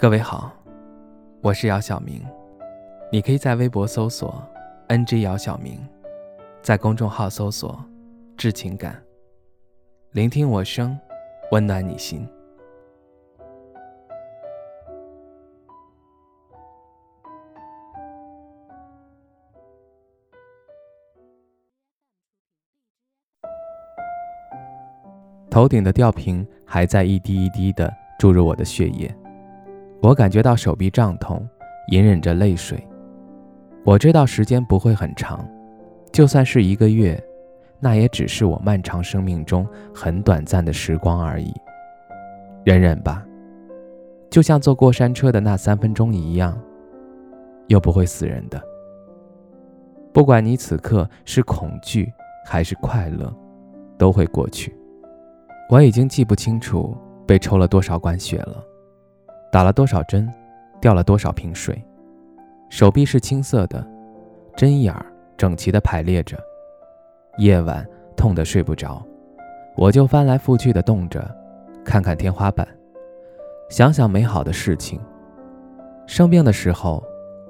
各位好，我是姚晓明，你可以在微博搜索 “ng 姚晓明”，在公众号搜索“致情感”，聆听我声，温暖你心。头顶的吊瓶还在一滴一滴地注入我的血液。我感觉到手臂胀痛，隐忍着泪水。我知道时间不会很长，就算是一个月，那也只是我漫长生命中很短暂的时光而已。忍忍吧，就像坐过山车的那三分钟一样，又不会死人的。不管你此刻是恐惧还是快乐，都会过去。我已经记不清楚被抽了多少管血了。打了多少针，掉了多少瓶水，手臂是青色的，针眼儿整齐地排列着。夜晚痛得睡不着，我就翻来覆去地动着，看看天花板，想想美好的事情。生病的时候，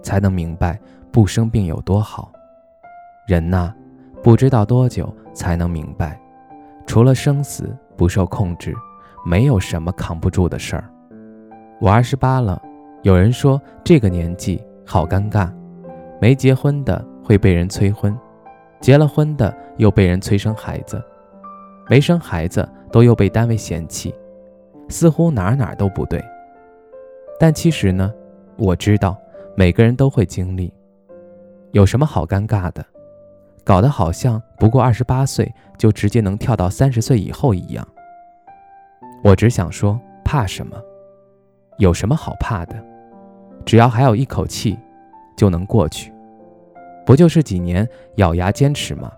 才能明白不生病有多好。人呐，不知道多久才能明白，除了生死不受控制，没有什么扛不住的事儿。我二十八了，有人说这个年纪好尴尬，没结婚的会被人催婚，结了婚的又被人催生孩子，没生孩子都又被单位嫌弃，似乎哪哪都不对。但其实呢，我知道每个人都会经历，有什么好尴尬的？搞得好像不过二十八岁就直接能跳到三十岁以后一样。我只想说，怕什么？有什么好怕的？只要还有一口气，就能过去。不就是几年咬牙坚持吗？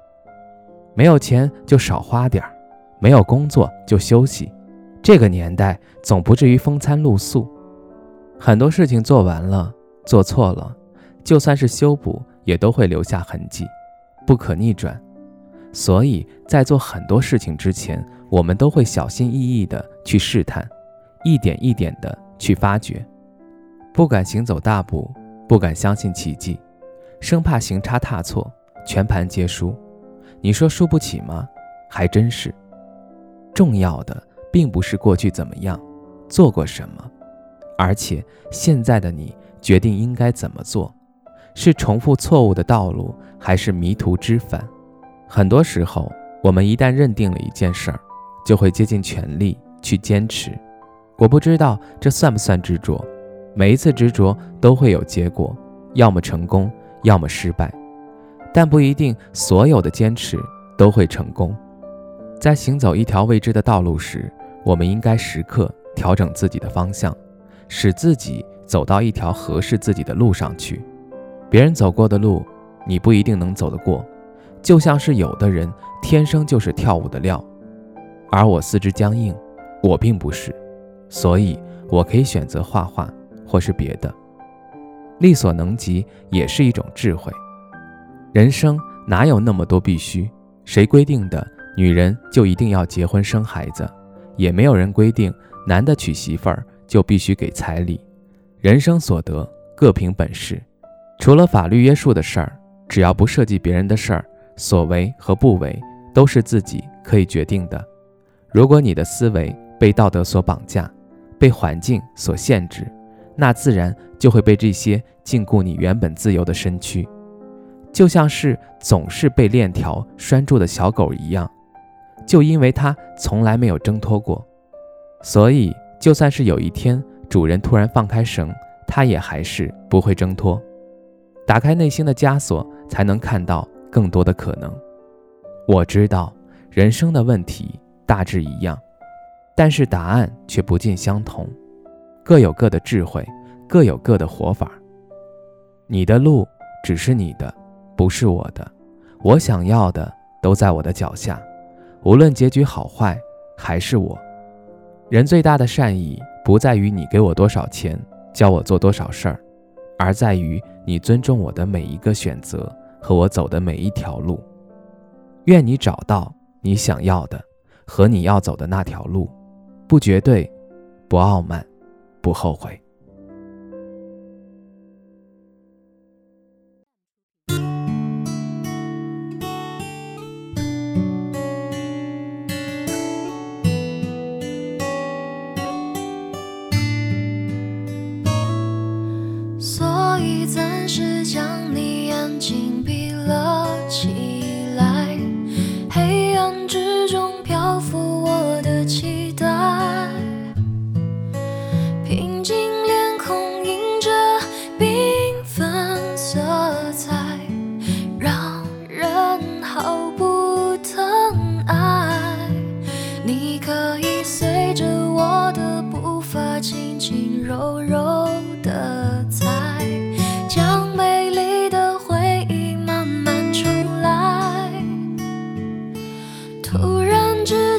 没有钱就少花点儿，没有工作就休息。这个年代总不至于风餐露宿。很多事情做完了，做错了，就算是修补，也都会留下痕迹，不可逆转。所以在做很多事情之前，我们都会小心翼翼地去试探，一点一点的。去发掘，不敢行走大步，不敢相信奇迹，生怕行差踏错，全盘皆输。你说输不起吗？还真是。重要的并不是过去怎么样，做过什么，而且现在的你决定应该怎么做，是重复错误的道路，还是迷途知返？很多时候，我们一旦认定了一件事儿，就会竭尽全力去坚持。我不知道这算不算执着，每一次执着都会有结果，要么成功，要么失败，但不一定所有的坚持都会成功。在行走一条未知的道路时，我们应该时刻调整自己的方向，使自己走到一条合适自己的路上去。别人走过的路，你不一定能走得过，就像是有的人天生就是跳舞的料，而我四肢僵硬，我并不是。所以，我可以选择画画，或是别的，力所能及也是一种智慧。人生哪有那么多必须？谁规定的女人就一定要结婚生孩子？也没有人规定男的娶媳妇儿就必须给彩礼。人生所得各凭本事，除了法律约束的事儿，只要不涉及别人的事儿，所为和不为都是自己可以决定的。如果你的思维被道德所绑架，被环境所限制，那自然就会被这些禁锢你原本自由的身躯，就像是总是被链条拴住的小狗一样。就因为它从来没有挣脱过，所以就算是有一天主人突然放开绳，它也还是不会挣脱。打开内心的枷锁，才能看到更多的可能。我知道人生的问题大致一样。但是答案却不尽相同，各有各的智慧，各有各的活法。你的路只是你的，不是我的。我想要的都在我的脚下，无论结局好坏，还是我。人最大的善意，不在于你给我多少钱，教我做多少事儿，而在于你尊重我的每一个选择和我走的每一条路。愿你找到你想要的和你要走的那条路。不绝对，不傲慢，不后悔。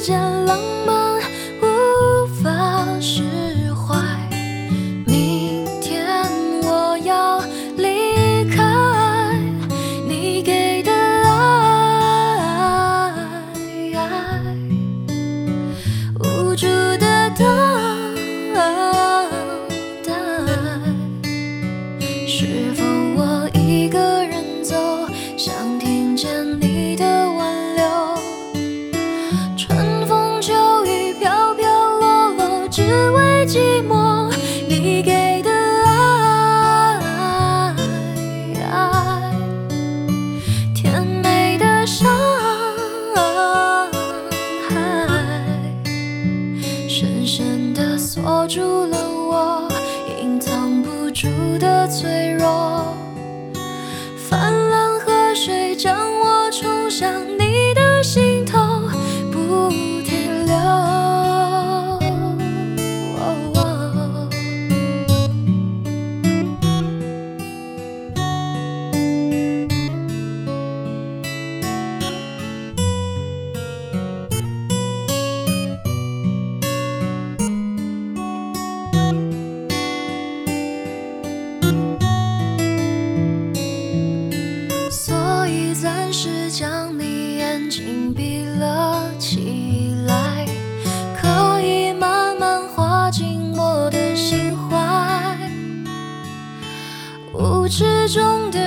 间浪漫无法释寂寞。你给的爱，甜美的伤害，深深的锁住了我隐藏不住的脆弱。紧闭了起来，可以慢慢滑进我的心怀。无知中的